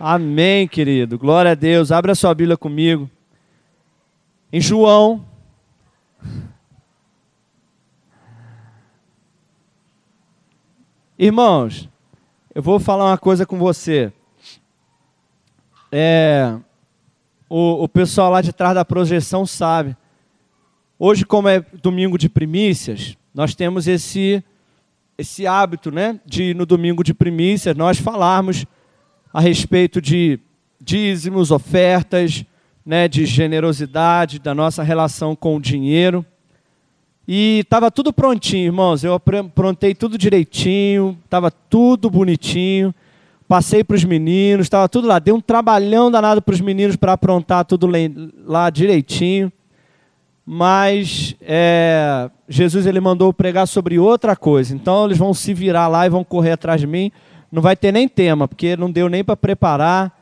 Amém, querido. Glória a Deus. Abra sua Bíblia comigo. Em João. Irmãos, eu vou falar uma coisa com você. É, o, o pessoal lá de trás da projeção sabe. Hoje, como é domingo de primícias, nós temos esse esse hábito, né, de no domingo de primícias nós falarmos a respeito de dízimos, ofertas, né, de generosidade, da nossa relação com o dinheiro. E estava tudo prontinho, irmãos. Eu aprontei tudo direitinho, estava tudo bonitinho. Passei para os meninos, estava tudo lá. Dei um trabalhão danado para os meninos para aprontar tudo lá direitinho mas é, Jesus ele mandou pregar sobre outra coisa. Então eles vão se virar lá e vão correr atrás de mim. Não vai ter nem tema, porque não deu nem para preparar.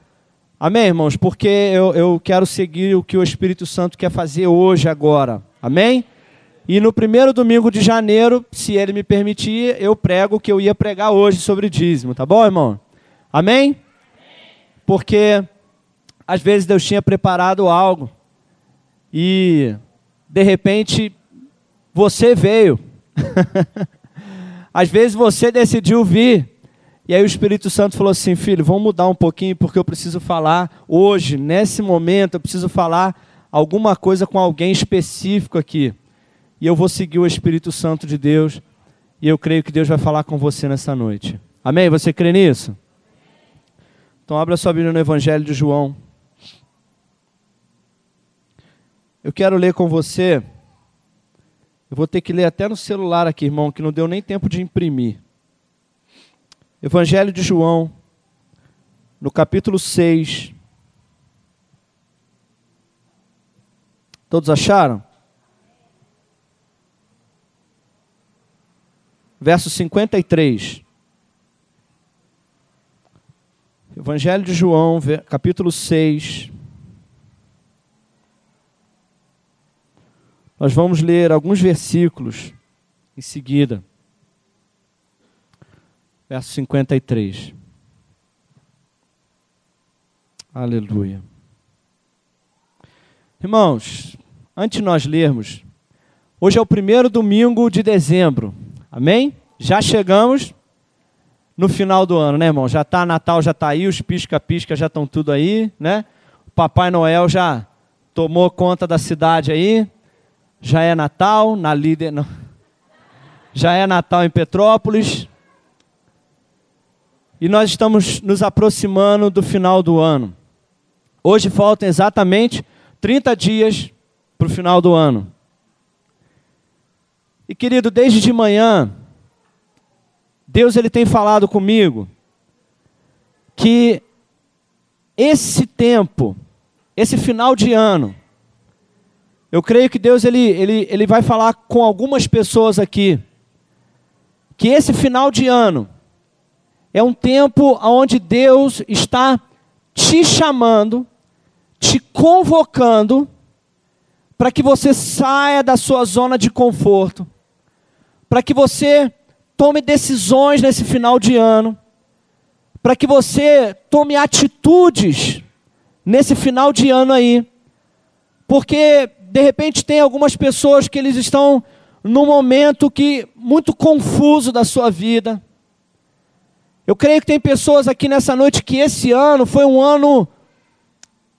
Amém, irmãos? Porque eu, eu quero seguir o que o Espírito Santo quer fazer hoje, agora. Amém? E no primeiro domingo de janeiro, se ele me permitir, eu prego o que eu ia pregar hoje sobre dízimo, tá bom, irmão? Amém? Porque às vezes Deus tinha preparado algo e de repente você veio. Às vezes você decidiu vir. E aí o Espírito Santo falou assim: filho, vamos mudar um pouquinho, porque eu preciso falar hoje, nesse momento, eu preciso falar alguma coisa com alguém específico aqui. E eu vou seguir o Espírito Santo de Deus. E eu creio que Deus vai falar com você nessa noite. Amém? Você crê nisso? Então abra sua Bíblia no Evangelho de João. Eu quero ler com você. Eu vou ter que ler até no celular aqui, irmão, que não deu nem tempo de imprimir. Evangelho de João, no capítulo 6. Todos acharam? Verso 53. Evangelho de João, capítulo 6. Nós vamos ler alguns versículos em seguida. Verso 53. Aleluia. Irmãos, antes de nós lermos, hoje é o primeiro domingo de dezembro. Amém? Já chegamos no final do ano, né, irmão? Já está Natal, já está aí, os pisca-pisca já estão tudo aí, né? O Papai Noel já tomou conta da cidade aí. Já é Natal na líder. Já é Natal em Petrópolis. E nós estamos nos aproximando do final do ano. Hoje faltam exatamente 30 dias para o final do ano. E querido, desde de manhã, Deus ele tem falado comigo que esse tempo, esse final de ano, eu creio que Deus ele, ele, ele vai falar com algumas pessoas aqui que esse final de ano é um tempo onde Deus está te chamando, te convocando para que você saia da sua zona de conforto, para que você tome decisões nesse final de ano, para que você tome atitudes nesse final de ano aí, porque de repente tem algumas pessoas que eles estão num momento que muito confuso da sua vida. Eu creio que tem pessoas aqui nessa noite que esse ano foi um ano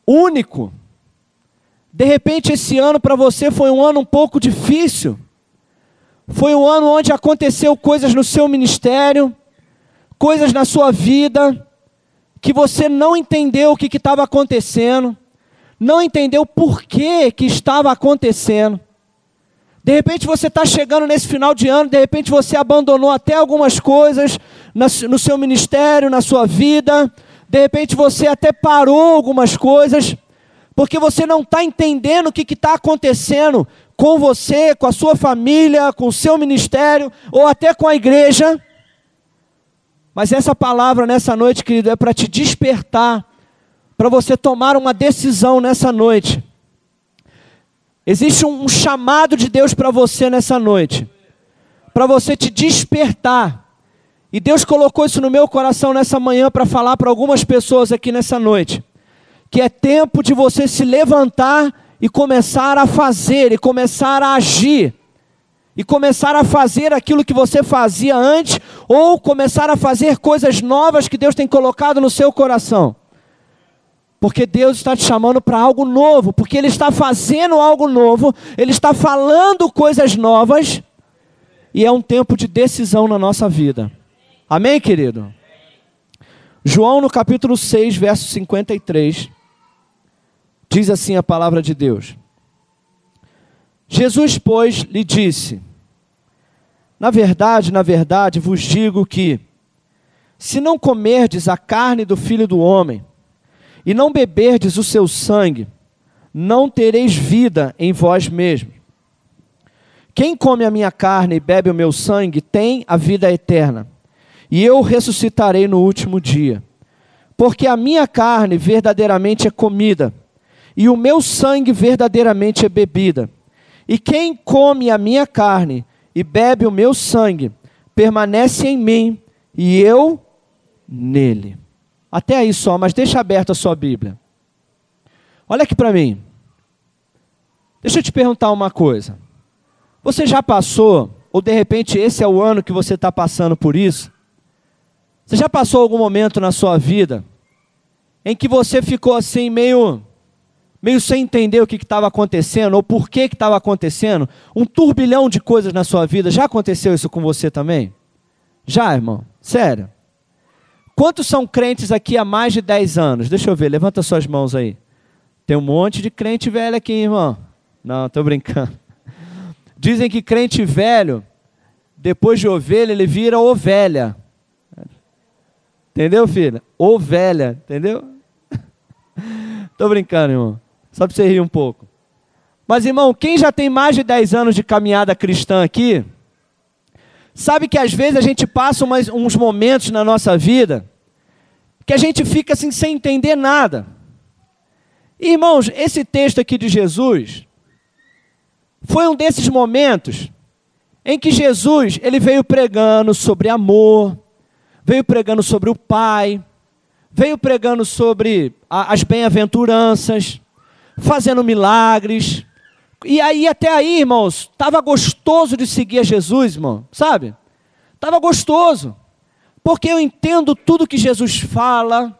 único. De repente esse ano para você foi um ano um pouco difícil. Foi um ano onde aconteceu coisas no seu ministério, coisas na sua vida que você não entendeu o que estava acontecendo não entendeu por que, que estava acontecendo. De repente você está chegando nesse final de ano, de repente você abandonou até algumas coisas no seu ministério, na sua vida, de repente você até parou algumas coisas, porque você não está entendendo o que está acontecendo com você, com a sua família, com o seu ministério, ou até com a igreja. Mas essa palavra nessa noite, querido, é para te despertar para você tomar uma decisão nessa noite. Existe um, chamado de Deus para você nessa noite, para você te despertar E Deus colocou isso no meu coração nessa manhã para falar para algumas pessoas aqui nessa noite. Que é tempo de você se levantar e começar a fazer, e começar a agir. E começar a fazer aquilo que você fazia antes, ou começar a fazer coisas novas que Deus tem colocado no seu coração. Porque Deus está te chamando para algo novo, porque Ele está fazendo algo novo, Ele está falando coisas novas, e é um tempo de decisão na nossa vida. Amém, querido? João, no capítulo 6, verso 53, diz assim a palavra de Deus: Jesus, pois, lhe disse: Na verdade, na verdade, vos digo que, se não comerdes a carne do filho do homem, e não beberdes o seu sangue, não tereis vida em vós mesmos. Quem come a minha carne e bebe o meu sangue tem a vida eterna, e eu ressuscitarei no último dia. Porque a minha carne verdadeiramente é comida, e o meu sangue verdadeiramente é bebida. E quem come a minha carne e bebe o meu sangue, permanece em mim, e eu nele. Até aí só, mas deixa aberta a sua Bíblia. Olha aqui para mim. Deixa eu te perguntar uma coisa. Você já passou, ou de repente esse é o ano que você está passando por isso? Você já passou algum momento na sua vida em que você ficou assim meio meio sem entender o que estava acontecendo ou por que estava acontecendo, um turbilhão de coisas na sua vida. Já aconteceu isso com você também? Já, irmão? Sério? Quantos são crentes aqui há mais de 10 anos? Deixa eu ver, levanta suas mãos aí. Tem um monte de crente velho aqui, irmão. Não, estou brincando. Dizem que crente velho, depois de ovelha, ele vira ovelha. Entendeu, filha? Ovelha, entendeu? Estou brincando, irmão. Só para você rir um pouco. Mas, irmão, quem já tem mais de 10 anos de caminhada cristã aqui, Sabe que às vezes a gente passa umas, uns momentos na nossa vida que a gente fica assim sem entender nada. Irmãos, esse texto aqui de Jesus foi um desses momentos em que Jesus ele veio pregando sobre amor, veio pregando sobre o Pai, veio pregando sobre a, as bem-aventuranças, fazendo milagres, e aí, até aí, irmãos, estava gostoso de seguir a Jesus, irmão, sabe? Estava gostoso. Porque eu entendo tudo que Jesus fala,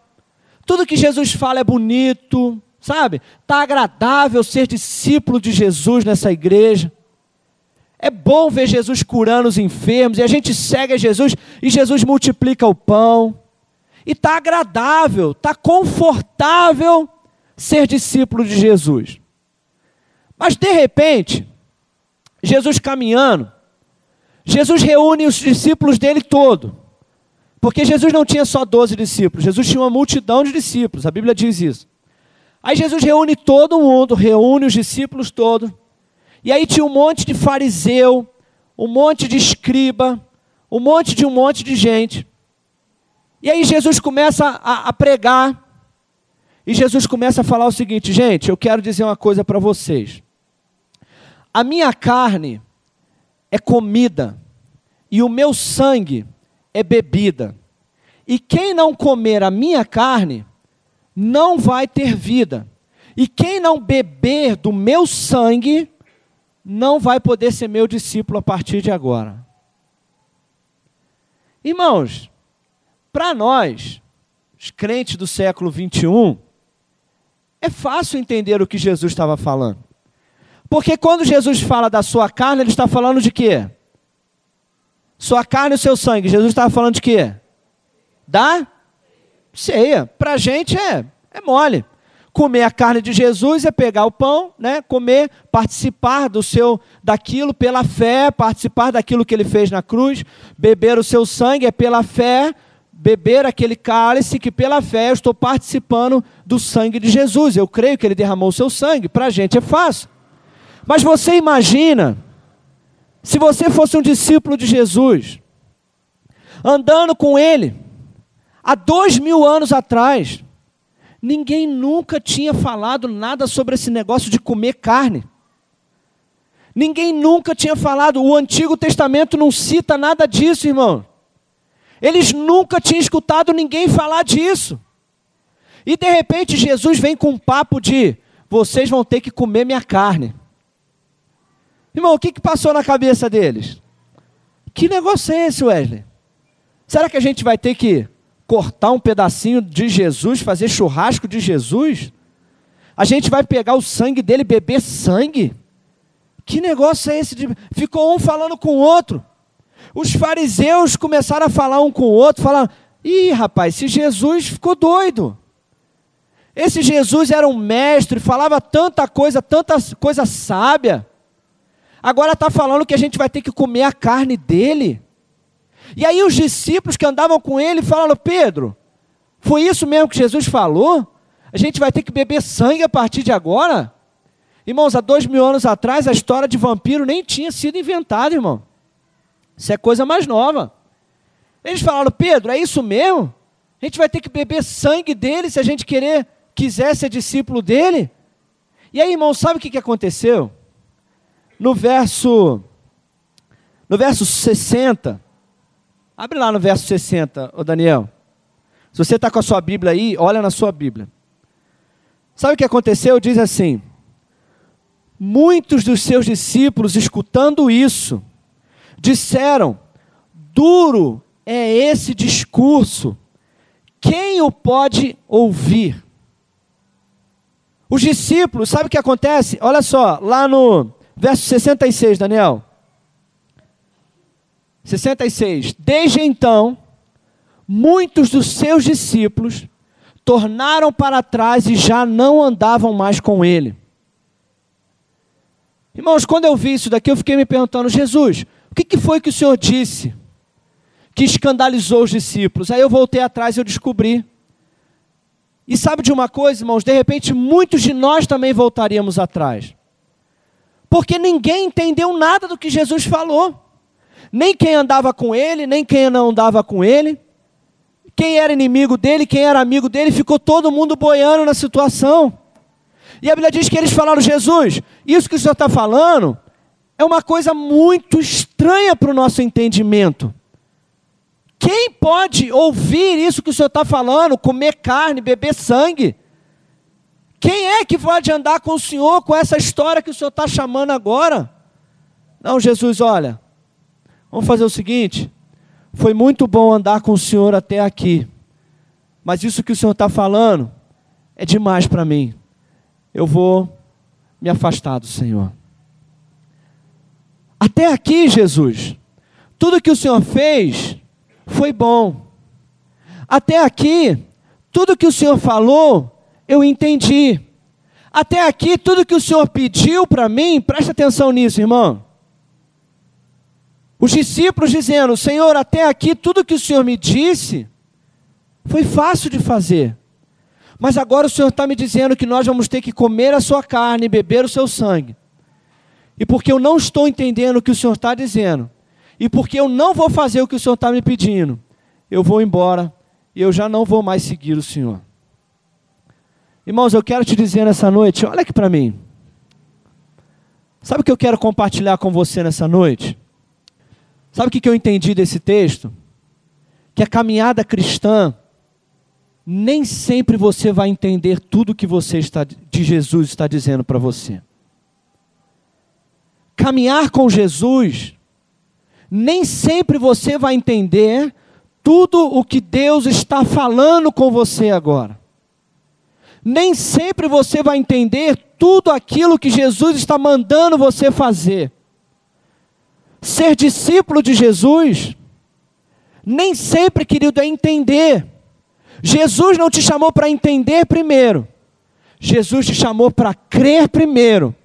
tudo que Jesus fala é bonito, sabe? Está agradável ser discípulo de Jesus nessa igreja. É bom ver Jesus curando os enfermos, e a gente segue a Jesus, e Jesus multiplica o pão. E está agradável, está confortável ser discípulo de Jesus. Mas de repente, Jesus caminhando, Jesus reúne os discípulos dele todo. Porque Jesus não tinha só 12 discípulos, Jesus tinha uma multidão de discípulos, a Bíblia diz isso. Aí Jesus reúne todo mundo, reúne os discípulos todos. E aí tinha um monte de fariseu, um monte de escriba, um monte de um monte de gente. E aí Jesus começa a, a pregar. E Jesus começa a falar o seguinte, gente, eu quero dizer uma coisa para vocês. A minha carne é comida e o meu sangue é bebida. E quem não comer a minha carne não vai ter vida. E quem não beber do meu sangue não vai poder ser meu discípulo a partir de agora. Irmãos, para nós, os crentes do século 21, é fácil entender o que Jesus estava falando. Porque quando Jesus fala da sua carne, ele está falando de quê? Sua carne e o seu sangue. Jesus estava falando de quê? Da ceia. Para a gente é, é mole. Comer a carne de Jesus é pegar o pão, né? comer, participar do seu daquilo pela fé, participar daquilo que ele fez na cruz, beber o seu sangue é pela fé, beber aquele cálice que pela fé eu estou participando do sangue de Jesus. Eu creio que ele derramou o seu sangue. Para a gente é fácil. Mas você imagina, se você fosse um discípulo de Jesus, andando com ele, há dois mil anos atrás, ninguém nunca tinha falado nada sobre esse negócio de comer carne. Ninguém nunca tinha falado, o Antigo Testamento não cita nada disso, irmão. Eles nunca tinham escutado ninguém falar disso. E de repente Jesus vem com um papo de: vocês vão ter que comer minha carne. Irmão, o que, que passou na cabeça deles? Que negócio é esse, Wesley? Será que a gente vai ter que cortar um pedacinho de Jesus, fazer churrasco de Jesus? A gente vai pegar o sangue dele, beber sangue? Que negócio é esse? De... Ficou um falando com o outro. Os fariseus começaram a falar um com o outro, falando: ih, rapaz, esse Jesus ficou doido. Esse Jesus era um mestre, falava tanta coisa, tanta coisa sábia. Agora está falando que a gente vai ter que comer a carne dele. E aí os discípulos que andavam com ele falaram: Pedro, foi isso mesmo que Jesus falou? A gente vai ter que beber sangue a partir de agora? Irmãos, há dois mil anos atrás a história de vampiro nem tinha sido inventada, irmão. Isso é coisa mais nova. Eles falaram, Pedro, é isso mesmo? A gente vai ter que beber sangue dele se a gente querer, quiser ser discípulo dele? E aí, irmão, sabe o que, que aconteceu? No verso, no verso 60, abre lá no verso 60, ô Daniel. Se você está com a sua Bíblia aí, olha na sua Bíblia. Sabe o que aconteceu? Diz assim: Muitos dos seus discípulos, escutando isso, disseram: Duro é esse discurso, quem o pode ouvir? Os discípulos, sabe o que acontece? Olha só, lá no verso 66, Daniel. 66. Desde então, muitos dos seus discípulos tornaram para trás e já não andavam mais com ele. Irmãos, quando eu vi isso daqui, eu fiquei me perguntando, Jesus, o que, foi que o Senhor disse que escandalizou os discípulos? Aí eu voltei atrás e eu descobri. E sabe de uma coisa, irmãos? De repente, muitos de nós também voltaríamos atrás. Porque ninguém entendeu nada do que Jesus falou. Nem quem andava com ele, nem quem não andava com ele quem era inimigo dele, quem era amigo dele, ficou todo mundo boiando na situação. E a Bíblia diz que eles falaram: Jesus, isso que o senhor está falando é uma coisa muito estranha para o nosso entendimento. Quem pode ouvir isso que o senhor está falando, comer carne, beber sangue? Quem é que pode andar com o senhor com essa história que o senhor está chamando agora? Não, Jesus, olha, vamos fazer o seguinte: foi muito bom andar com o Senhor até aqui, mas isso que o Senhor está falando é demais para mim. Eu vou me afastar do Senhor. Até aqui, Jesus, tudo que o Senhor fez foi bom. Até aqui, tudo que o Senhor falou, eu entendi. Até aqui, tudo que o Senhor pediu para mim, preste atenção nisso, irmão. Os discípulos dizendo: Senhor, até aqui tudo que o Senhor me disse foi fácil de fazer. Mas agora o Senhor está me dizendo que nós vamos ter que comer a sua carne e beber o seu sangue. E porque eu não estou entendendo o que o Senhor está dizendo, e porque eu não vou fazer o que o Senhor está me pedindo, eu vou embora e eu já não vou mais seguir o Senhor. Irmãos, eu quero te dizer nessa noite, olha aqui para mim. Sabe o que eu quero compartilhar com você nessa noite? Sabe o que eu entendi desse texto? Que a caminhada cristã, nem sempre você vai entender tudo que você está, de Jesus está dizendo para você. Caminhar com Jesus, nem sempre você vai entender tudo o que Deus está falando com você agora. Nem sempre você vai entender tudo aquilo que Jesus está mandando você fazer. Ser discípulo de Jesus, nem sempre, querido, é entender. Jesus não te chamou para entender primeiro. Jesus te chamou para crer primeiro.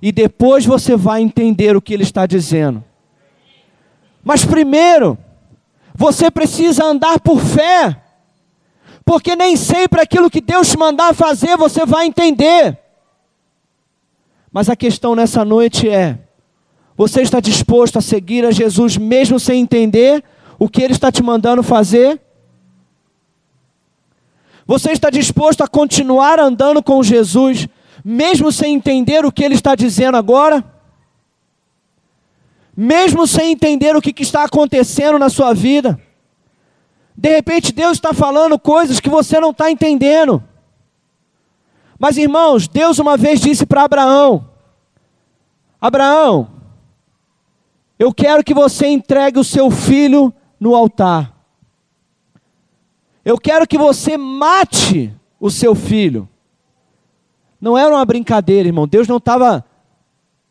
E depois você vai entender o que ele está dizendo. Mas primeiro, você precisa andar por fé. Porque nem sempre aquilo que Deus te mandar fazer você vai entender. Mas a questão nessa noite é: você está disposto a seguir a Jesus mesmo sem entender o que Ele está te mandando fazer? Você está disposto a continuar andando com Jesus mesmo sem entender o que Ele está dizendo agora? Mesmo sem entender o que está acontecendo na sua vida? De repente Deus está falando coisas que você não está entendendo. Mas irmãos, Deus uma vez disse para Abraão: Abraão, eu quero que você entregue o seu filho no altar. Eu quero que você mate o seu filho. Não era uma brincadeira, irmão. Deus não estava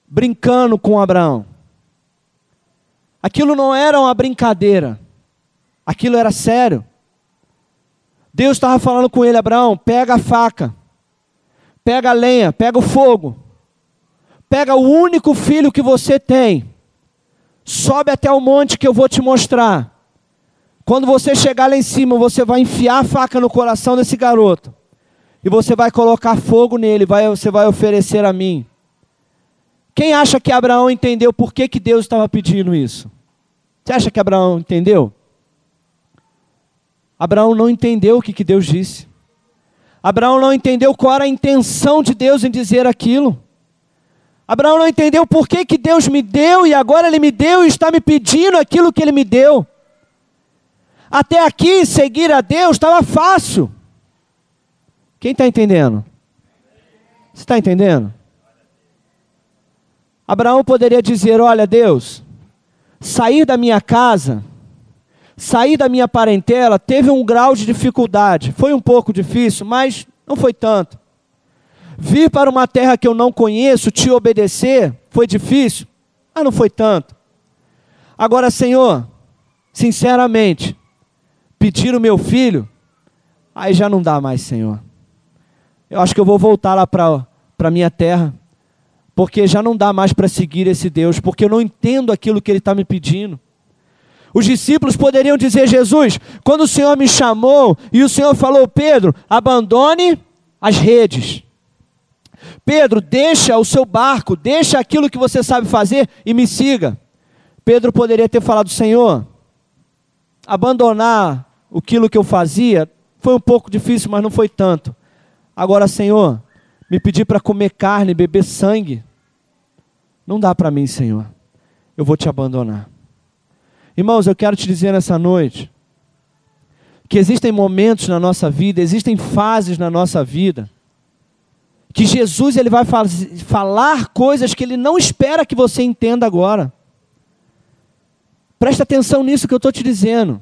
brincando com Abraão. Aquilo não era uma brincadeira. Aquilo era sério. Deus estava falando com ele, Abraão, pega a faca, pega a lenha, pega o fogo, pega o único filho que você tem, sobe até o monte que eu vou te mostrar. Quando você chegar lá em cima, você vai enfiar a faca no coração desse garoto. E você vai colocar fogo nele, vai, você vai oferecer a mim. Quem acha que Abraão entendeu por que, que Deus estava pedindo isso? Você acha que Abraão entendeu? Abraão não entendeu o que, que Deus disse. Abraão não entendeu qual era a intenção de Deus em dizer aquilo. Abraão não entendeu por que, que Deus me deu e agora Ele me deu e está me pedindo aquilo que Ele me deu. Até aqui, seguir a Deus estava fácil. Quem está entendendo? Você está entendendo? Abraão poderia dizer: Olha, Deus, sair da minha casa, sair da minha parentela, teve um grau de dificuldade. Foi um pouco difícil, mas não foi tanto. Vir para uma terra que eu não conheço, te obedecer, foi difícil, mas não foi tanto. Agora, Senhor, sinceramente, pedir o meu filho, aí já não dá mais, Senhor. Eu acho que eu vou voltar lá para a minha terra, porque já não dá mais para seguir esse Deus, porque eu não entendo aquilo que Ele está me pedindo. Os discípulos poderiam dizer: Jesus, quando o Senhor me chamou e o Senhor falou, Pedro, abandone as redes. Pedro, deixa o seu barco, deixa aquilo que você sabe fazer e me siga. Pedro poderia ter falado: Senhor, abandonar aquilo que eu fazia, foi um pouco difícil, mas não foi tanto. Agora, Senhor, me pedir para comer carne, beber sangue, não dá para mim, Senhor. Eu vou te abandonar. Irmãos, eu quero te dizer nessa noite que existem momentos na nossa vida, existem fases na nossa vida, que Jesus ele vai falar coisas que ele não espera que você entenda agora. Presta atenção nisso que eu estou te dizendo.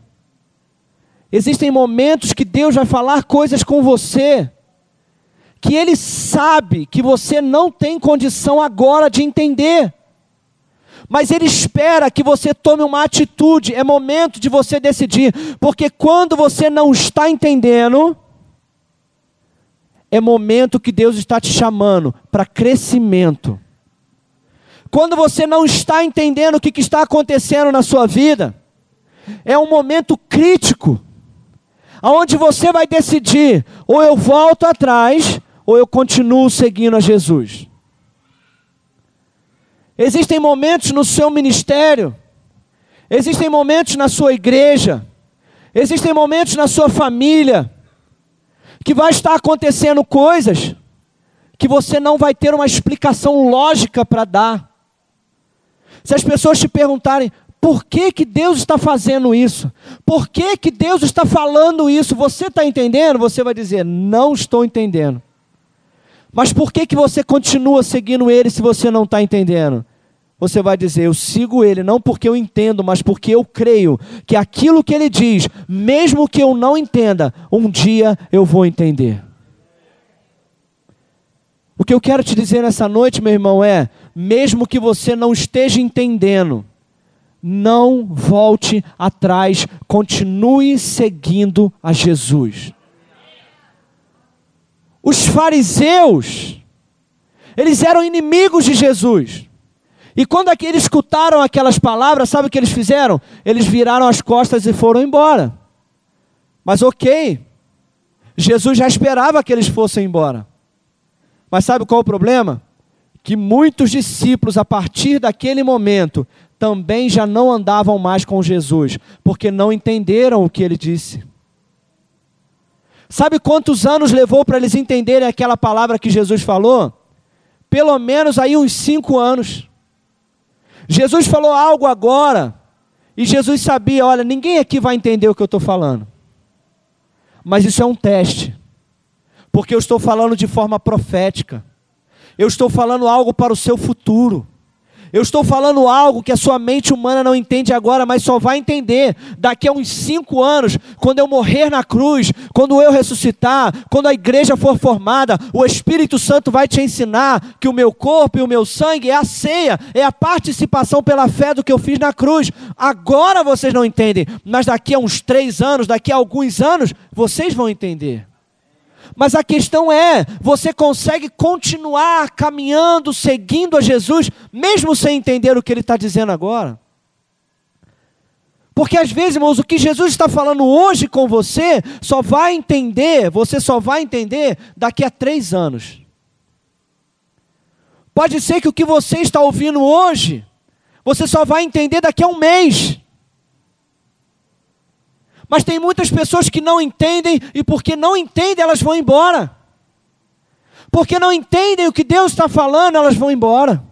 Existem momentos que Deus vai falar coisas com você que Ele sabe que você não tem condição agora de entender, mas Ele espera que você tome uma atitude. É momento de você decidir, porque quando você não está entendendo, é momento que Deus está te chamando para crescimento. Quando você não está entendendo o que, que está acontecendo na sua vida, é um momento crítico aonde você vai decidir, ou eu volto atrás, ou eu continuo seguindo a Jesus. Existem momentos no seu ministério, existem momentos na sua igreja, existem momentos na sua família, que vai estar acontecendo coisas que você não vai ter uma explicação lógica para dar. Se as pessoas te perguntarem, por que, que Deus está fazendo isso? Por que, que Deus está falando isso? Você está entendendo? Você vai dizer, não estou entendendo. Mas por que, que você continua seguindo Ele se você não está entendendo? Você vai dizer, eu sigo Ele não porque eu entendo, mas porque eu creio que aquilo que Ele diz, mesmo que eu não entenda, um dia eu vou entender. O que eu quero te dizer nessa noite, meu irmão, é: mesmo que você não esteja entendendo, não volte atrás, continue seguindo a Jesus. Os fariseus, eles eram inimigos de Jesus. E quando eles escutaram aquelas palavras, sabe o que eles fizeram? Eles viraram as costas e foram embora. Mas ok, Jesus já esperava que eles fossem embora. Mas sabe qual é o problema? Que muitos discípulos, a partir daquele momento, também já não andavam mais com Jesus, porque não entenderam o que ele disse. Sabe quantos anos levou para eles entenderem aquela palavra que Jesus falou? Pelo menos aí uns cinco anos. Jesus falou algo agora, e Jesus sabia: olha, ninguém aqui vai entender o que eu estou falando. Mas isso é um teste, porque eu estou falando de forma profética, eu estou falando algo para o seu futuro. Eu estou falando algo que a sua mente humana não entende agora, mas só vai entender daqui a uns cinco anos, quando eu morrer na cruz, quando eu ressuscitar, quando a igreja for formada, o Espírito Santo vai te ensinar que o meu corpo e o meu sangue é a ceia, é a participação pela fé do que eu fiz na cruz. Agora vocês não entendem, mas daqui a uns três anos, daqui a alguns anos, vocês vão entender. Mas a questão é: você consegue continuar caminhando, seguindo a Jesus, mesmo sem entender o que ele está dizendo agora? Porque às vezes, irmãos, o que Jesus está falando hoje com você, só vai entender, você só vai entender daqui a três anos. Pode ser que o que você está ouvindo hoje, você só vai entender daqui a um mês. Mas tem muitas pessoas que não entendem e porque não entendem, elas vão embora. Porque não entendem o que Deus está falando, elas vão embora.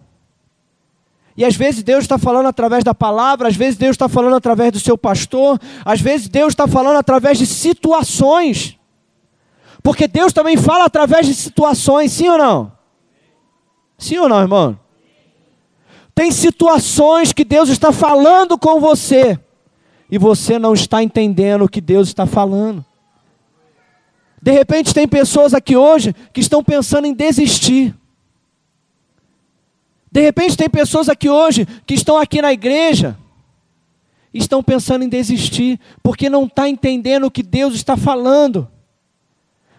E às vezes Deus está falando através da palavra, às vezes Deus está falando através do seu pastor, às vezes Deus está falando através de situações. Porque Deus também fala através de situações, sim ou não? Sim ou não, irmão? Tem situações que Deus está falando com você e você não está entendendo o que Deus está falando. De repente, tem pessoas aqui hoje que estão pensando em desistir. De repente, tem pessoas aqui hoje que estão aqui na igreja e estão pensando em desistir, porque não está entendendo o que Deus está falando.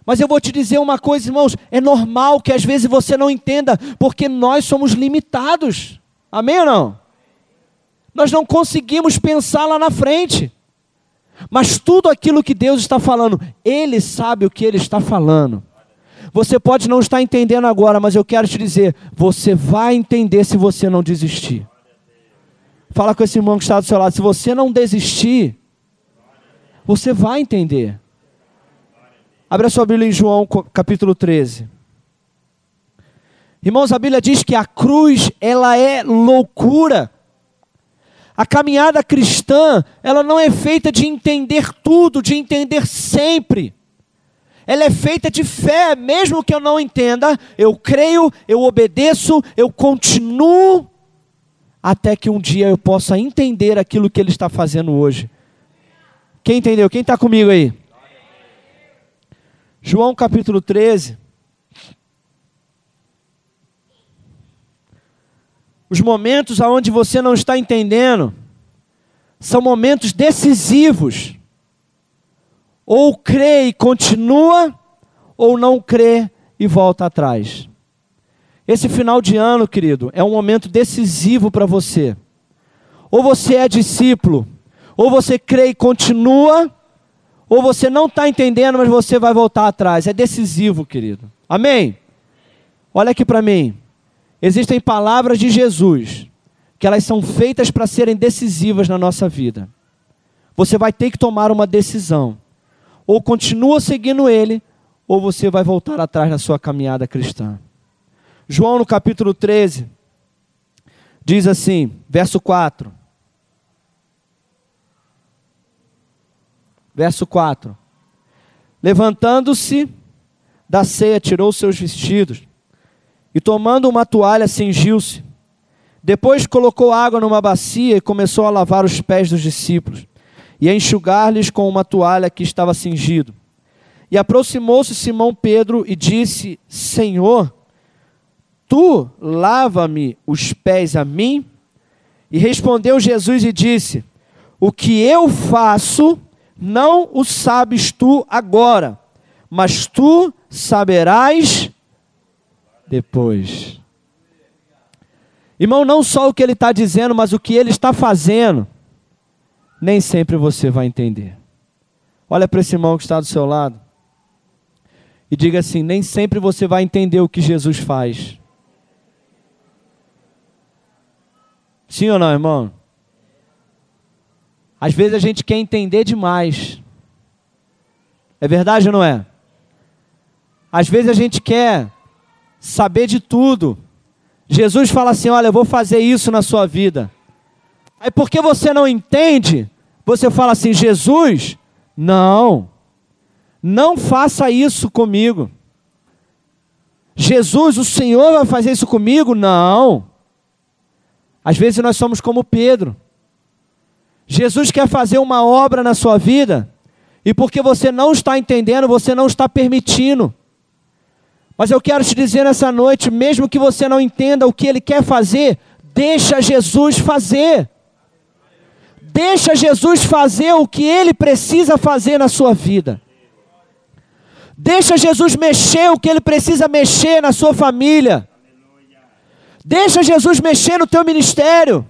Mas eu vou te dizer uma coisa, irmãos: é normal que às vezes você não entenda, porque nós somos limitados. Amém ou não? Nós não conseguimos pensar lá na frente. Mas tudo aquilo que Deus está falando, Ele sabe o que Ele está falando. Você pode não estar entendendo agora, mas eu quero te dizer: você vai entender se você não desistir. Fala com esse irmão que está do seu lado: se você não desistir, você vai entender. Abra sua Bíblia em João capítulo 13. Irmãos, a Bíblia diz que a cruz, ela é loucura. A caminhada cristã, ela não é feita de entender tudo, de entender sempre. Ela é feita de fé, mesmo que eu não entenda, eu creio, eu obedeço, eu continuo, até que um dia eu possa entender aquilo que Ele está fazendo hoje. Quem entendeu? Quem está comigo aí? João capítulo 13. Os momentos aonde você não está entendendo são momentos decisivos. Ou crê e continua, ou não crê e volta atrás. Esse final de ano, querido, é um momento decisivo para você. Ou você é discípulo, ou você crê e continua, ou você não está entendendo, mas você vai voltar atrás. É decisivo, querido. Amém? Olha aqui para mim. Existem palavras de Jesus que elas são feitas para serem decisivas na nossa vida. Você vai ter que tomar uma decisão. Ou continua seguindo ele, ou você vai voltar atrás na sua caminhada cristã. João no capítulo 13 diz assim, verso 4. Verso 4. Levantando-se da ceia, tirou seus vestidos e tomando uma toalha, cingiu-se. Depois colocou água numa bacia e começou a lavar os pés dos discípulos e a enxugar-lhes com uma toalha que estava cingido. E aproximou-se Simão Pedro e disse: Senhor, tu lava-me os pés a mim? E respondeu Jesus e disse: O que eu faço, não o sabes tu agora, mas tu saberás depois. Irmão, não só o que ele está dizendo, mas o que ele está fazendo, nem sempre você vai entender. Olha para esse irmão que está do seu lado e diga assim: nem sempre você vai entender o que Jesus faz. Sim ou não, irmão? Às vezes a gente quer entender demais. É verdade ou não é? Às vezes a gente quer saber de tudo. Jesus fala assim: Olha, eu vou fazer isso na sua vida. Aí porque você não entende, você fala assim: Jesus, não. Não faça isso comigo. Jesus, o Senhor vai fazer isso comigo? Não. Às vezes nós somos como Pedro. Jesus quer fazer uma obra na sua vida, e porque você não está entendendo, você não está permitindo. Mas eu quero te dizer nessa noite, mesmo que você não entenda o que ele quer fazer, deixa Jesus fazer. Deixa Jesus fazer o que ele precisa fazer na sua vida. Deixa Jesus mexer o que ele precisa mexer na sua família. Deixa Jesus mexer no teu ministério.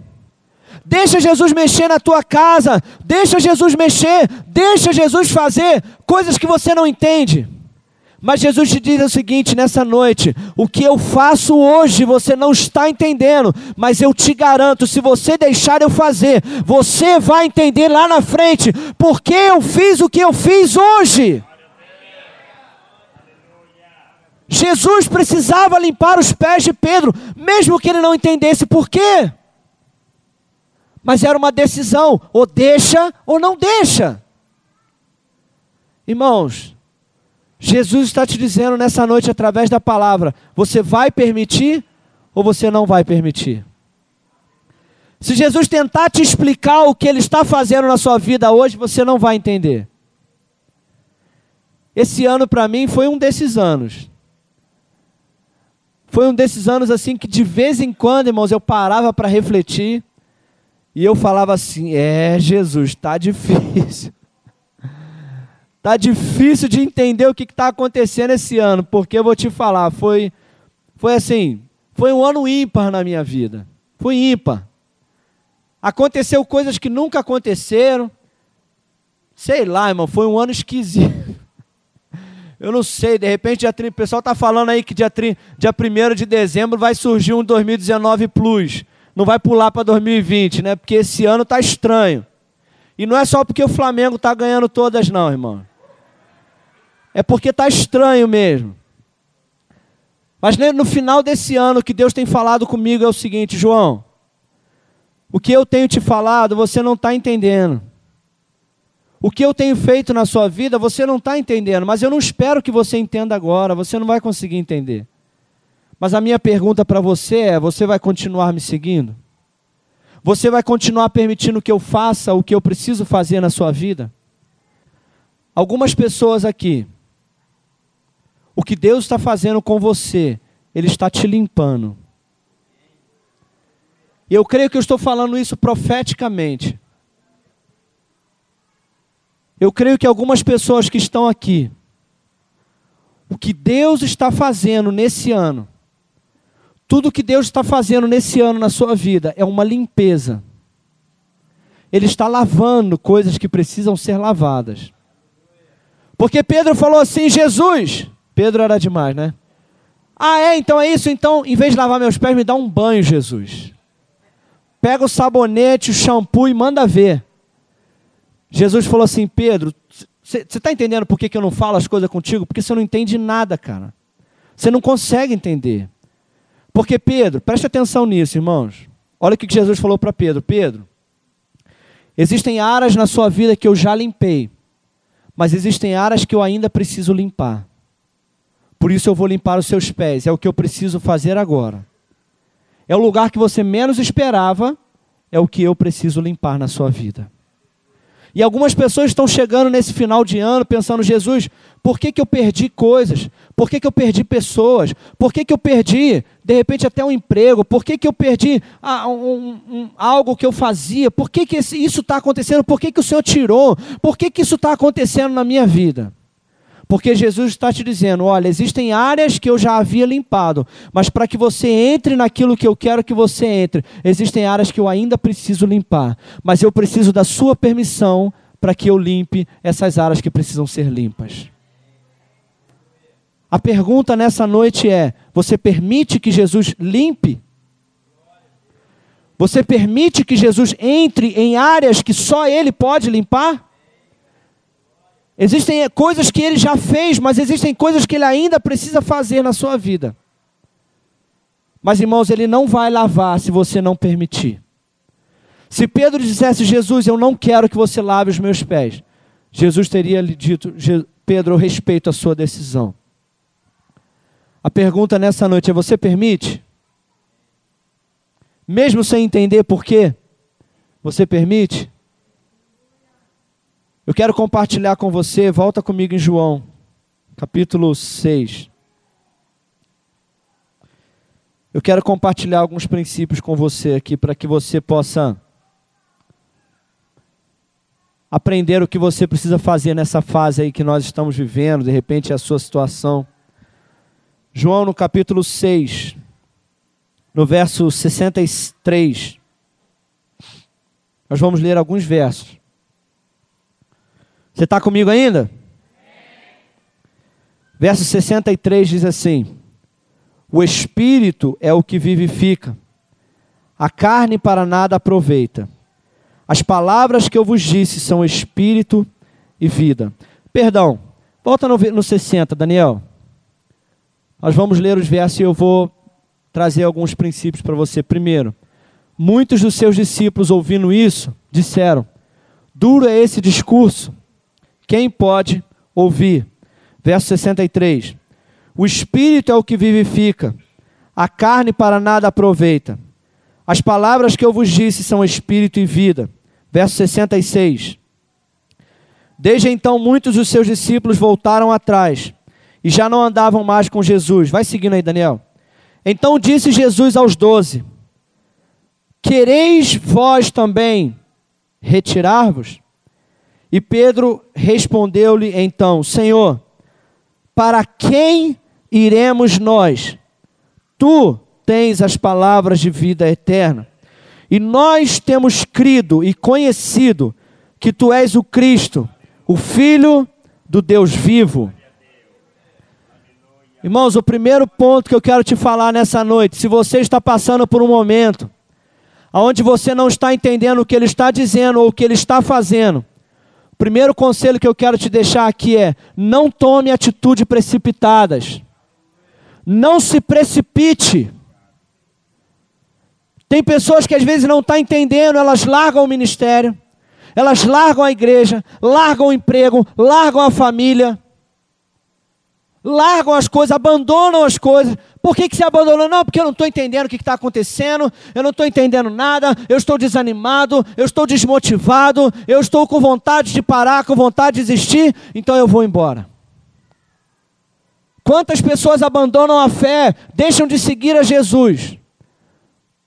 Deixa Jesus mexer na tua casa. Deixa Jesus mexer. Deixa Jesus fazer coisas que você não entende. Mas Jesus te diz o seguinte nessa noite: o que eu faço hoje você não está entendendo, mas eu te garanto, se você deixar eu fazer, você vai entender lá na frente, porque eu fiz o que eu fiz hoje. Jesus precisava limpar os pés de Pedro, mesmo que ele não entendesse por quê. Mas era uma decisão, ou deixa ou não deixa. Irmãos, Jesus está te dizendo nessa noite através da palavra: você vai permitir ou você não vai permitir? Se Jesus tentar te explicar o que ele está fazendo na sua vida hoje, você não vai entender. Esse ano para mim foi um desses anos. Foi um desses anos assim que de vez em quando, irmãos, eu parava para refletir e eu falava assim: "É, Jesus, está difícil. Tá difícil de entender o que está acontecendo esse ano, porque eu vou te falar, foi, foi assim, foi um ano ímpar na minha vida. Foi ímpar. Aconteceu coisas que nunca aconteceram. Sei lá, irmão, foi um ano esquisito. Eu não sei, de repente o pessoal está falando aí que dia, dia 1 de dezembro vai surgir um 2019 Plus. Não vai pular para 2020, né? Porque esse ano está estranho. E não é só porque o Flamengo está ganhando todas, não, irmão é porque está estranho mesmo. Mas no final desse ano, o que Deus tem falado comigo é o seguinte, João: o que eu tenho te falado, você não está entendendo. O que eu tenho feito na sua vida, você não está entendendo, mas eu não espero que você entenda agora, você não vai conseguir entender. Mas a minha pergunta para você é: você vai continuar me seguindo? Você vai continuar permitindo que eu faça o que eu preciso fazer na sua vida? Algumas pessoas aqui, o que Deus está fazendo com você, Ele está te limpando. E eu creio que eu estou falando isso profeticamente. Eu creio que algumas pessoas que estão aqui, o que Deus está fazendo nesse ano, tudo que Deus está fazendo nesse ano na sua vida é uma limpeza. Ele está lavando coisas que precisam ser lavadas. Porque Pedro falou assim: Jesus, Pedro era demais, né? Ah, é? Então é isso? Então, em vez de lavar meus pés, me dá um banho, Jesus. Pega o sabonete, o shampoo e manda ver. Jesus falou assim: Pedro, você está entendendo por que, que eu não falo as coisas contigo? Porque você não entende nada, cara. Você não consegue entender. Porque, Pedro, preste atenção nisso, irmãos. Olha o que Jesus falou para Pedro: Pedro, existem áreas na sua vida que eu já limpei, mas existem áreas que eu ainda preciso limpar. Por isso eu vou limpar os seus pés. É o que eu preciso fazer agora. É o lugar que você menos esperava, é o que eu preciso limpar na sua vida. E algumas pessoas estão chegando nesse final de ano pensando: Jesus, por que, que eu perdi coisas? Por que, que eu perdi pessoas? Por que, que eu perdi, de repente, até um emprego? Por que, que eu perdi ah, um, um, algo que eu fazia? Por que, que isso está acontecendo? Por que, que o Senhor tirou? Por que, que isso está acontecendo na minha vida? Porque Jesus está te dizendo: olha, existem áreas que eu já havia limpado, mas para que você entre naquilo que eu quero que você entre, existem áreas que eu ainda preciso limpar, mas eu preciso da sua permissão para que eu limpe essas áreas que precisam ser limpas. A pergunta nessa noite é: você permite que Jesus limpe? Você permite que Jesus entre em áreas que só Ele pode limpar? Existem coisas que ele já fez, mas existem coisas que ele ainda precisa fazer na sua vida. Mas, irmãos, ele não vai lavar se você não permitir. Se Pedro dissesse, Jesus, eu não quero que você lave os meus pés, Jesus teria lhe dito, Pedro, eu respeito a sua decisão. A pergunta nessa noite é: você permite? Mesmo sem entender por quê, você permite? Eu quero compartilhar com você, volta comigo em João, capítulo 6. Eu quero compartilhar alguns princípios com você aqui para que você possa aprender o que você precisa fazer nessa fase aí que nós estamos vivendo, de repente é a sua situação. João no capítulo 6, no verso 63. Nós vamos ler alguns versos. Você está comigo ainda? Verso 63 diz assim: O espírito é o que vivifica, a carne para nada aproveita. As palavras que eu vos disse são espírito e vida. Perdão, volta no, no 60, Daniel. Nós vamos ler os versos e eu vou trazer alguns princípios para você. Primeiro, muitos dos seus discípulos, ouvindo isso, disseram: Duro é esse discurso, quem pode ouvir? Verso 63. O espírito é o que vivifica, a carne para nada aproveita. As palavras que eu vos disse são espírito e vida. Verso 66. Desde então, muitos dos seus discípulos voltaram atrás e já não andavam mais com Jesus. Vai seguindo aí, Daniel. Então disse Jesus aos doze: Quereis vós também retirar-vos? E Pedro respondeu-lhe então: Senhor, para quem iremos nós? Tu tens as palavras de vida eterna. E nós temos crido e conhecido que tu és o Cristo, o Filho do Deus vivo. Irmãos, o primeiro ponto que eu quero te falar nessa noite, se você está passando por um momento onde você não está entendendo o que ele está dizendo ou o que ele está fazendo, primeiro conselho que eu quero te deixar aqui é: não tome atitudes precipitadas. Não se precipite. Tem pessoas que às vezes não estão tá entendendo, elas largam o ministério, elas largam a igreja, largam o emprego, largam a família, largam as coisas, abandonam as coisas. Por que, que se abandonou? Não, porque eu não estou entendendo o que está acontecendo, eu não estou entendendo nada, eu estou desanimado, eu estou desmotivado, eu estou com vontade de parar, com vontade de desistir, então eu vou embora. Quantas pessoas abandonam a fé, deixam de seguir a Jesus?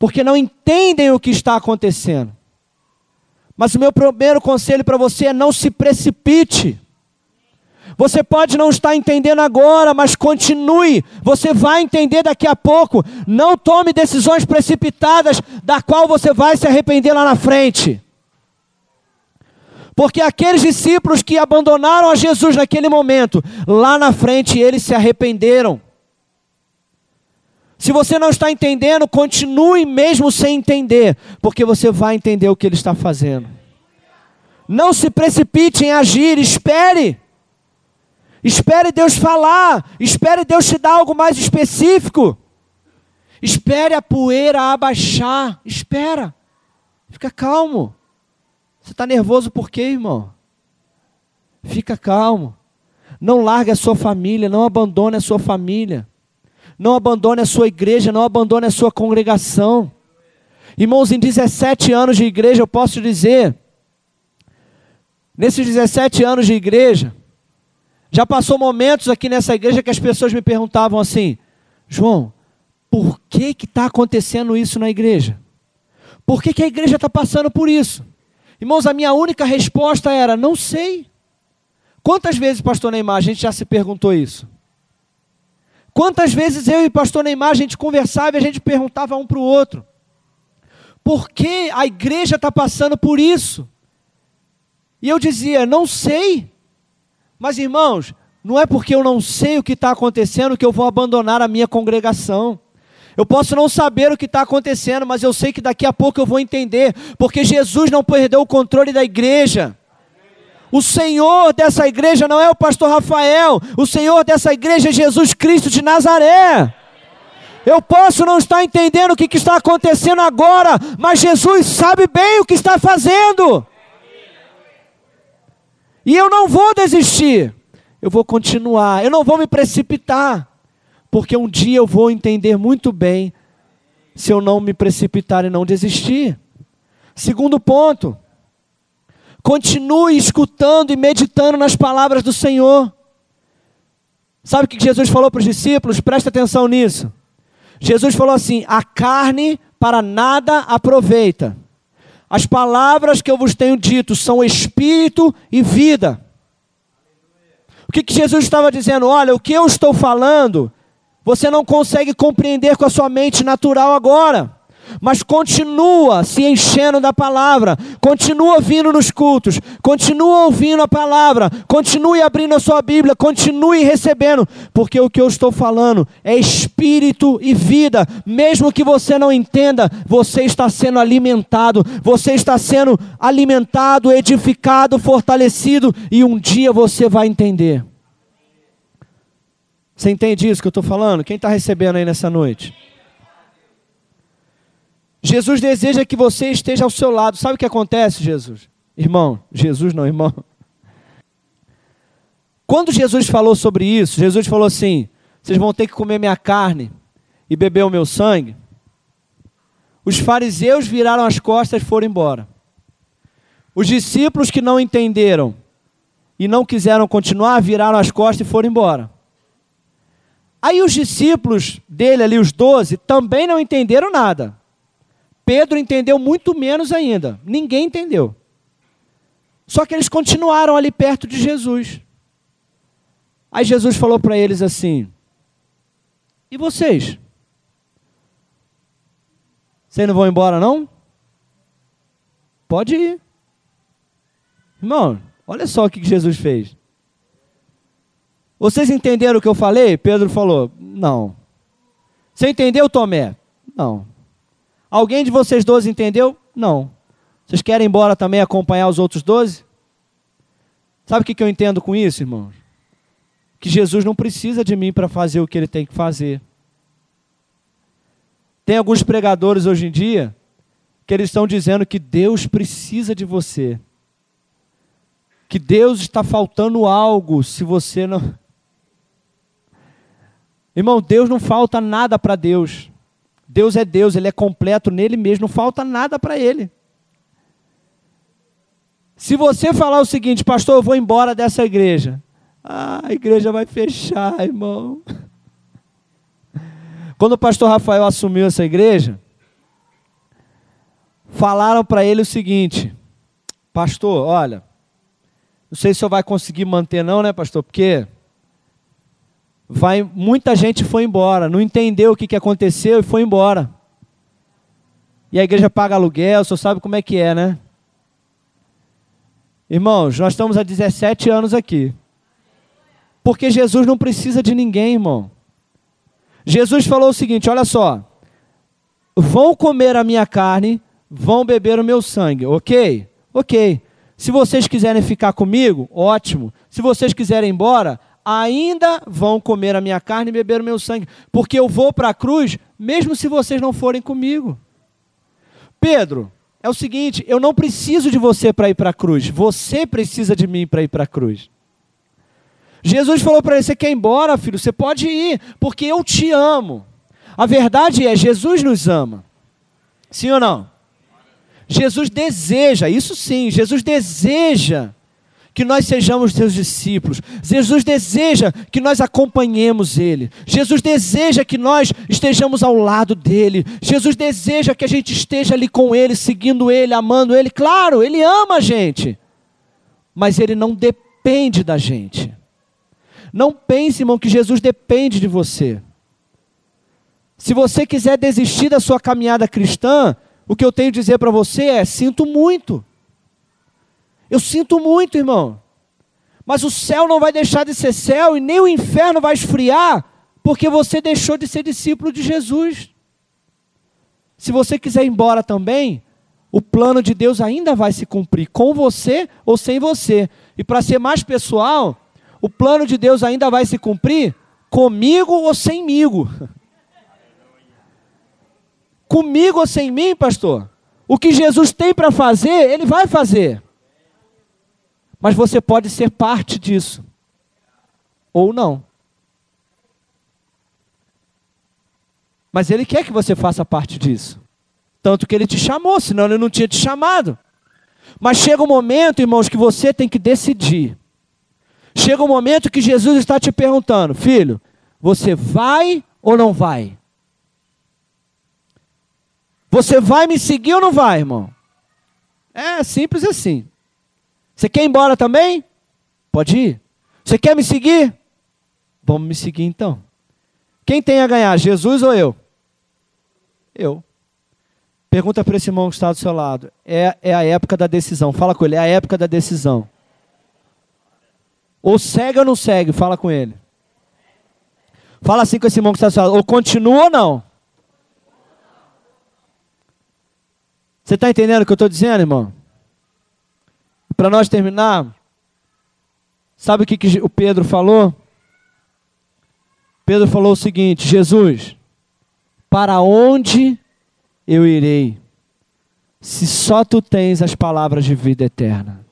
porque não entendem o que está acontecendo. Mas o meu primeiro conselho para você é não se precipite. Você pode não estar entendendo agora, mas continue. Você vai entender daqui a pouco. Não tome decisões precipitadas, da qual você vai se arrepender lá na frente. Porque aqueles discípulos que abandonaram a Jesus naquele momento, lá na frente eles se arrependeram. Se você não está entendendo, continue mesmo sem entender, porque você vai entender o que ele está fazendo. Não se precipite em agir, espere. Espere Deus falar, espere Deus te dar algo mais específico. Espere a poeira abaixar, espera. Fica calmo. Você está nervoso por quê, irmão? Fica calmo. Não largue a sua família, não abandone a sua família. Não abandone a sua igreja, não abandone a sua congregação. Irmãos, em 17 anos de igreja, eu posso dizer, nesses 17 anos de igreja, já passou momentos aqui nessa igreja que as pessoas me perguntavam assim: João, por que está acontecendo isso na igreja? Por que, que a igreja está passando por isso? Irmãos, a minha única resposta era: não sei. Quantas vezes, pastor Neymar, a gente já se perguntou isso? Quantas vezes eu e pastor Neymar a gente conversava e a gente perguntava um para o outro: por que a igreja está passando por isso? E eu dizia: não sei. Mas irmãos, não é porque eu não sei o que está acontecendo que eu vou abandonar a minha congregação. Eu posso não saber o que está acontecendo, mas eu sei que daqui a pouco eu vou entender, porque Jesus não perdeu o controle da igreja. O Senhor dessa igreja não é o pastor Rafael, o Senhor dessa igreja é Jesus Cristo de Nazaré. Eu posso não estar entendendo o que, está acontecendo agora, mas Jesus sabe bem o que está fazendo. E eu não vou desistir. eu vou continuar, eu não vou me precipitar, porque um dia eu vou entender muito bem se eu não me precipitar e não desistir. Segundo ponto, continue escutando e meditando nas palavras do Senhor. Sabe o que Jesus falou para os discípulos? Presta atenção nisso. Jesus falou assim: a carne para nada aproveita. As palavras que eu vos tenho dito são espírito e vida. O que, que Jesus estava dizendo? Olha, o que eu estou falando, você não consegue compreender com a sua mente natural agora mas continua se enchendo da palavra, continua vindo nos cultos, continua ouvindo a palavra, continue abrindo a sua Bíblia, continue recebendo, porque o que eu estou falando é espírito e vida, mesmo que você não entenda, você está sendo alimentado, você está sendo alimentado, edificado, fortalecido, e um dia você vai entender. Você entende isso que eu estou falando? Quem está recebendo aí nessa noite? Jesus deseja que você esteja ao seu lado. Sabe o que acontece, Jesus? Irmão, Jesus não, irmão. Quando Jesus falou sobre isso, Jesus falou assim: vocês vão ter que comer minha carne e beber o meu sangue. Os fariseus viraram as costas e foram embora. Os discípulos que não entenderam e não quiseram continuar, viraram as costas e foram embora. Aí os discípulos dele ali, os doze, também não entenderam nada. Pedro entendeu muito menos ainda. Ninguém entendeu. Só que eles continuaram ali perto de Jesus. Aí Jesus falou para eles assim: E vocês? Vocês não vão embora, não? Pode ir. Irmão, olha só o que Jesus fez. Vocês entenderam o que eu falei? Pedro falou: Não. Você entendeu, Tomé? Não. Alguém de vocês doze entendeu? Não. Vocês querem ir embora também acompanhar os outros doze? Sabe o que eu entendo com isso, irmãos? Que Jesus não precisa de mim para fazer o que ele tem que fazer. Tem alguns pregadores hoje em dia que eles estão dizendo que Deus precisa de você. Que Deus está faltando algo se você não. Irmão, Deus não falta nada para Deus. Deus é Deus, Ele é completo nele mesmo, não falta nada para Ele. Se você falar o seguinte, pastor, eu vou embora dessa igreja. Ah, a igreja vai fechar, irmão. Quando o pastor Rafael assumiu essa igreja, falaram para ele o seguinte: Pastor, olha, não sei se o senhor vai conseguir manter, não, né, pastor? Porque vai muita gente foi embora, não entendeu o que, que aconteceu e foi embora. E a igreja paga aluguel, só sabe como é que é, né? Irmãos, nós estamos há 17 anos aqui. Porque Jesus não precisa de ninguém, irmão. Jesus falou o seguinte: olha só. Vão comer a minha carne, vão beber o meu sangue, ok? Ok. Se vocês quiserem ficar comigo, ótimo. Se vocês quiserem ir embora, ainda vão comer a minha carne e beber o meu sangue, porque eu vou para a cruz, mesmo se vocês não forem comigo. Pedro, é o seguinte: eu não preciso de você para ir para a cruz, você precisa de mim para ir para a cruz. Jesus falou para ele: Você quer ir embora, filho? Você pode ir, porque eu te amo. A verdade é: Jesus nos ama. Sim ou não? Jesus deseja, isso sim, Jesus deseja que nós sejamos seus discípulos. Jesus deseja que nós acompanhemos Ele. Jesus deseja que nós estejamos ao lado dele. Jesus deseja que a gente esteja ali com Ele, seguindo Ele, amando Ele. Claro, Ele ama a gente, mas Ele não depende da gente. Não pense, irmão, que Jesus depende de você. Se você quiser desistir da sua caminhada cristã, o que eu tenho a dizer para você é: sinto muito. Eu sinto muito, irmão. Mas o céu não vai deixar de ser céu e nem o inferno vai esfriar porque você deixou de ser discípulo de Jesus. Se você quiser ir embora também, o plano de Deus ainda vai se cumprir, com você ou sem você. E para ser mais pessoal, o plano de Deus ainda vai se cumprir comigo ou semigo. Comigo ou sem mim, pastor? O que Jesus tem para fazer, Ele vai fazer mas você pode ser parte disso. ou não. Mas ele quer que você faça parte disso. Tanto que ele te chamou, senão ele não tinha te chamado. Mas chega um momento, irmãos, que você tem que decidir. Chega um momento que Jesus está te perguntando: filho, você vai ou não vai? Você vai me seguir ou não vai, irmão? É simples assim. Você quer ir embora também? Pode ir. Você quer me seguir? Vamos me seguir então. Quem tem a ganhar, Jesus ou eu? Eu. Pergunta para esse irmão que está do seu lado. É, é a época da decisão. Fala com ele, é a época da decisão. Ou segue ou não segue? Fala com ele. Fala assim com esse irmão que está do seu lado. Ou continua ou não? Você está entendendo o que eu estou dizendo, irmão? Para nós terminar, sabe o que, que o Pedro falou? Pedro falou o seguinte: Jesus, para onde eu irei, se só tu tens as palavras de vida eterna.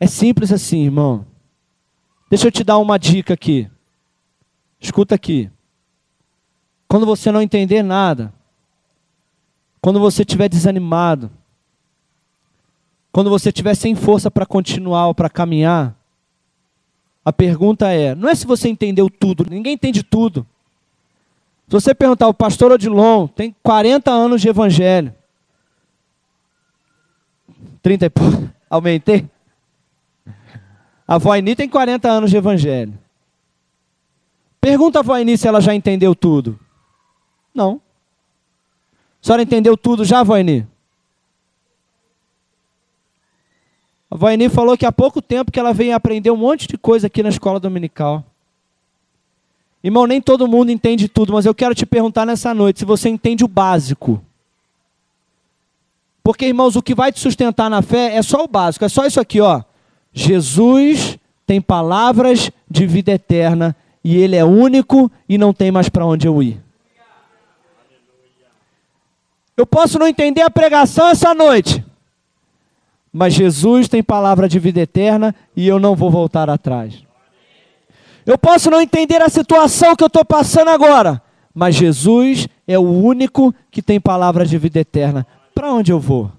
É simples assim, irmão. Deixa eu te dar uma dica aqui. Escuta aqui. Quando você não entender nada, quando você estiver desanimado, quando você estiver sem força para continuar ou para caminhar, a pergunta é: não é se você entendeu tudo, ninguém entende tudo. Se você perguntar, o pastor Odilon tem 40 anos de evangelho. 30 e pouco. Aumentei? A Voini tem 40 anos de evangelho. Pergunta a Voini se ela já entendeu tudo. Não. A senhora entendeu tudo já, Voini? A Voini falou que há pouco tempo que ela veio aprender um monte de coisa aqui na escola dominical. Irmão, nem todo mundo entende tudo, mas eu quero te perguntar nessa noite se você entende o básico. Porque, irmãos, o que vai te sustentar na fé é só o básico, é só isso aqui, ó. Jesus tem palavras de vida eterna e ele é único e não tem mais para onde eu ir. Eu posso não entender a pregação essa noite, mas Jesus tem palavra de vida eterna e eu não vou voltar atrás. Eu posso não entender a situação que eu estou passando agora, mas Jesus é o único que tem palavra de vida eterna. Para onde eu vou?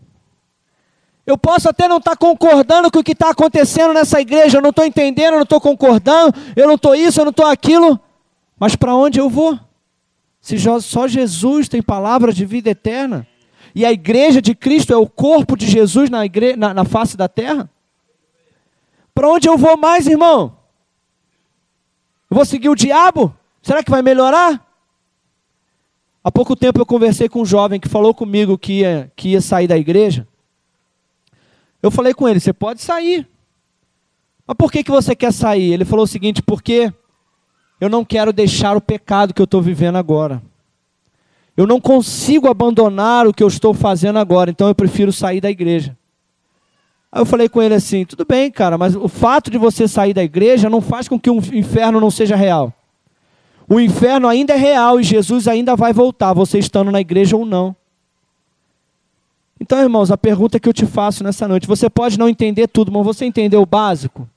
Eu posso até não estar tá concordando com o que está acontecendo nessa igreja, eu não estou entendendo, eu não estou concordando, eu não estou isso, eu não estou aquilo, mas para onde eu vou? Se só Jesus tem palavra de vida eterna, e a igreja de Cristo é o corpo de Jesus na, igre... na, na face da terra, para onde eu vou mais, irmão? Eu vou seguir o diabo? Será que vai melhorar? Há pouco tempo eu conversei com um jovem que falou comigo que ia, que ia sair da igreja. Eu falei com ele: você pode sair. Mas por que, que você quer sair? Ele falou o seguinte: porque eu não quero deixar o pecado que eu estou vivendo agora. Eu não consigo abandonar o que eu estou fazendo agora, então eu prefiro sair da igreja. Aí eu falei com ele assim: tudo bem, cara, mas o fato de você sair da igreja não faz com que o inferno não seja real. O inferno ainda é real e Jesus ainda vai voltar, você estando na igreja ou não. Então, irmãos, a pergunta que eu te faço nessa noite: você pode não entender tudo, mas você entendeu o básico?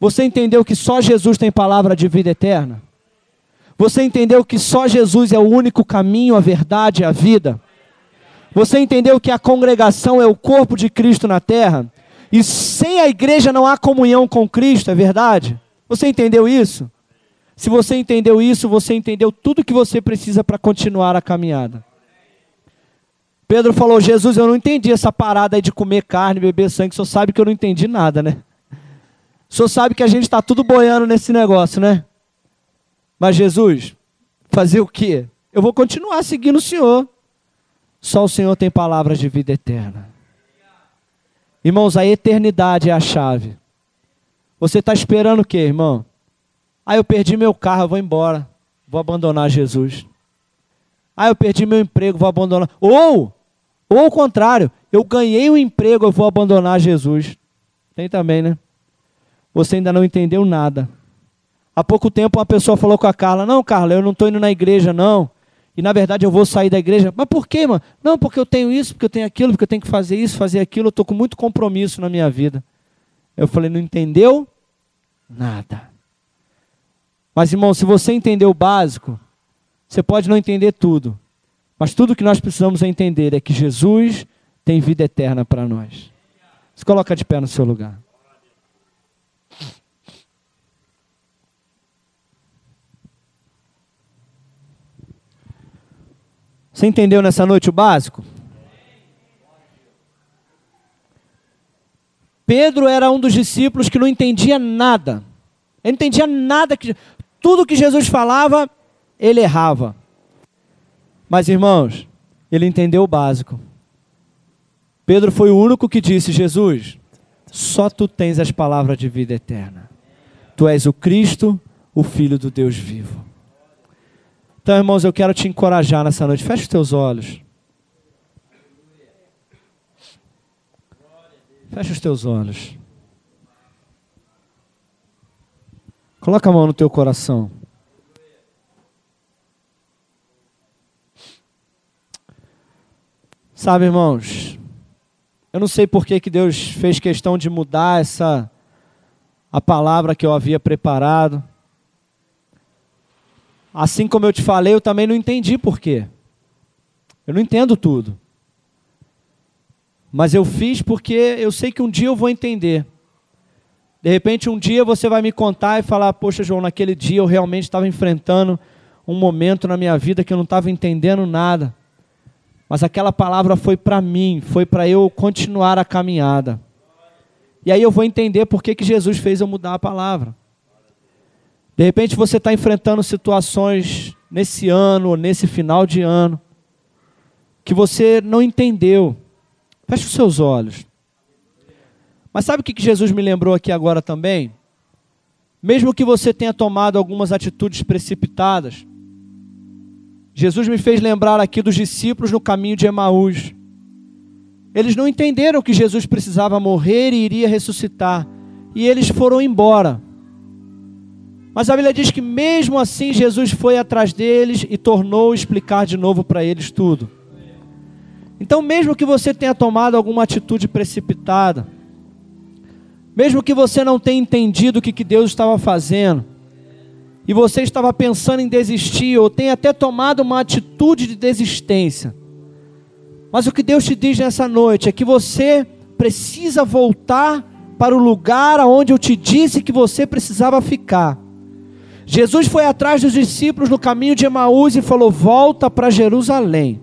Você entendeu que só Jesus tem palavra de vida eterna? Você entendeu que só Jesus é o único caminho, a verdade e a vida? Você entendeu que a congregação é o corpo de Cristo na terra? E sem a igreja não há comunhão com Cristo, é verdade? Você entendeu isso? Se você entendeu isso, você entendeu tudo que você precisa para continuar a caminhada. Pedro falou: Jesus, eu não entendi essa parada aí de comer carne, beber sangue. Só sabe que eu não entendi nada, né? Só sabe que a gente está tudo boiando nesse negócio, né? Mas Jesus, fazer o quê? Eu vou continuar seguindo o Senhor. Só o Senhor tem palavras de vida eterna. Irmãos, a eternidade é a chave. Você está esperando o quê, irmão? Ah, eu perdi meu carro, eu vou embora. Vou abandonar Jesus. Ah, eu perdi meu emprego, vou abandonar. Ou, ou o contrário, eu ganhei um emprego, eu vou abandonar Jesus. Tem também, né? Você ainda não entendeu nada. Há pouco tempo uma pessoa falou com a Carla: Não, Carla, eu não estou indo na igreja, não e na verdade eu vou sair da igreja. Mas por quê, mano? Não, porque eu tenho isso, porque eu tenho aquilo, porque eu tenho que fazer isso, fazer aquilo, eu estou com muito compromisso na minha vida. Eu falei, não entendeu nada. Mas, irmão, se você entender o básico, você pode não entender tudo. Mas tudo que nós precisamos entender é que Jesus tem vida eterna para nós. Se coloca de pé no seu lugar. Você entendeu nessa noite o básico? Pedro era um dos discípulos que não entendia nada. Ele não entendia nada que tudo que Jesus falava, ele errava. Mas irmãos, ele entendeu o básico. Pedro foi o único que disse: Jesus, só tu tens as palavras de vida eterna. Tu és o Cristo, o Filho do Deus vivo. Então, irmãos, eu quero te encorajar nessa noite. Feche os teus olhos. Feche os teus olhos. Coloca a mão no teu coração. Sabe, irmãos, eu não sei por que, que Deus fez questão de mudar essa a palavra que eu havia preparado. Assim como eu te falei, eu também não entendi por quê. Eu não entendo tudo. Mas eu fiz porque eu sei que um dia eu vou entender. De repente, um dia você vai me contar e falar: Poxa, João, naquele dia eu realmente estava enfrentando um momento na minha vida que eu não estava entendendo nada. Mas aquela palavra foi para mim, foi para eu continuar a caminhada. E aí eu vou entender por que, que Jesus fez eu mudar a palavra. De repente você está enfrentando situações nesse ano nesse final de ano que você não entendeu. Feche os seus olhos. Mas sabe o que Jesus me lembrou aqui agora também? Mesmo que você tenha tomado algumas atitudes precipitadas, Jesus me fez lembrar aqui dos discípulos no caminho de Emaús. Eles não entenderam que Jesus precisava morrer e iria ressuscitar, e eles foram embora. Mas a Bíblia diz que mesmo assim Jesus foi atrás deles e tornou explicar de novo para eles tudo. Então, mesmo que você tenha tomado alguma atitude precipitada, mesmo que você não tenha entendido o que, que Deus estava fazendo, e você estava pensando em desistir, ou tenha até tomado uma atitude de desistência, mas o que Deus te diz nessa noite é que você precisa voltar para o lugar aonde eu te disse que você precisava ficar. Jesus foi atrás dos discípulos no caminho de Emaús e falou: Volta para Jerusalém.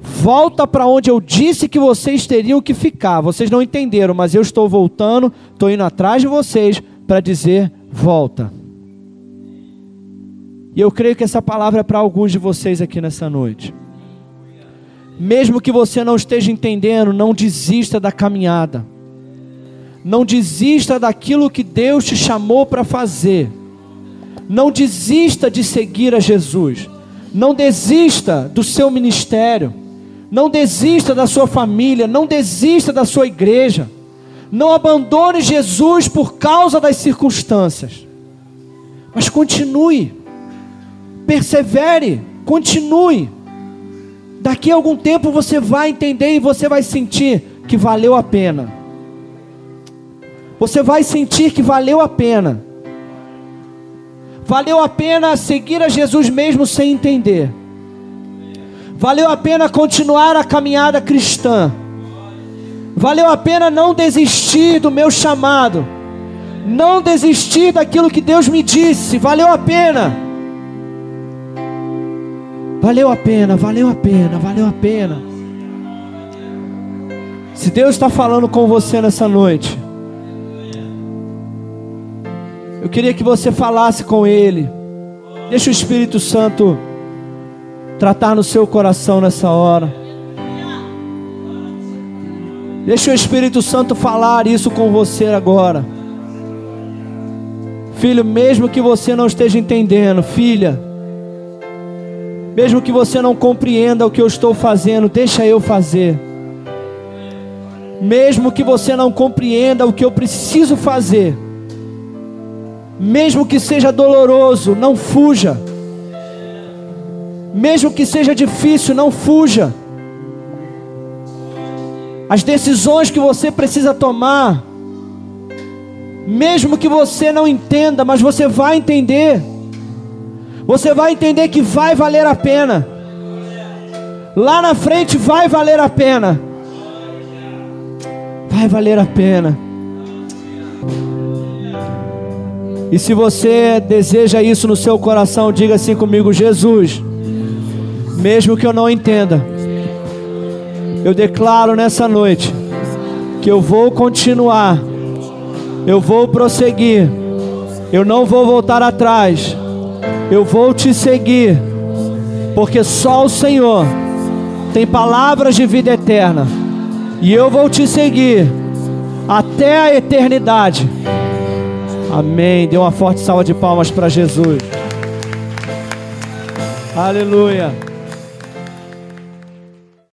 Volta para onde eu disse que vocês teriam que ficar. Vocês não entenderam, mas eu estou voltando, estou indo atrás de vocês para dizer: Volta. E eu creio que essa palavra é para alguns de vocês aqui nessa noite. Mesmo que você não esteja entendendo, não desista da caminhada. Não desista daquilo que Deus te chamou para fazer. Não desista de seguir a Jesus. Não desista do seu ministério. Não desista da sua família. Não desista da sua igreja. Não abandone Jesus por causa das circunstâncias. Mas continue. Persevere. Continue. Daqui a algum tempo você vai entender e você vai sentir que valeu a pena. Você vai sentir que valeu a pena Valeu a pena seguir a Jesus mesmo sem entender. Valeu a pena continuar a caminhada cristã. Valeu a pena não desistir do meu chamado. Não desistir daquilo que Deus me disse. Valeu a pena. Valeu a pena, valeu a pena, valeu a pena. Se Deus está falando com você nessa noite, eu queria que você falasse com Ele. Deixa o Espírito Santo tratar no seu coração nessa hora. Deixa o Espírito Santo falar isso com você agora. Filho, mesmo que você não esteja entendendo, filha, mesmo que você não compreenda o que eu estou fazendo, deixa eu fazer. Mesmo que você não compreenda o que eu preciso fazer, mesmo que seja doloroso, não fuja. Mesmo que seja difícil, não fuja. As decisões que você precisa tomar, Mesmo que você não entenda, mas você vai entender. Você vai entender que vai valer a pena. Lá na frente vai valer a pena. Vai valer a pena. E se você deseja isso no seu coração, diga assim comigo: Jesus, mesmo que eu não entenda, eu declaro nessa noite que eu vou continuar, eu vou prosseguir, eu não vou voltar atrás, eu vou te seguir, porque só o Senhor tem palavras de vida eterna, e eu vou te seguir até a eternidade. Amém. Dê uma forte salva de palmas para Jesus. Aleluia.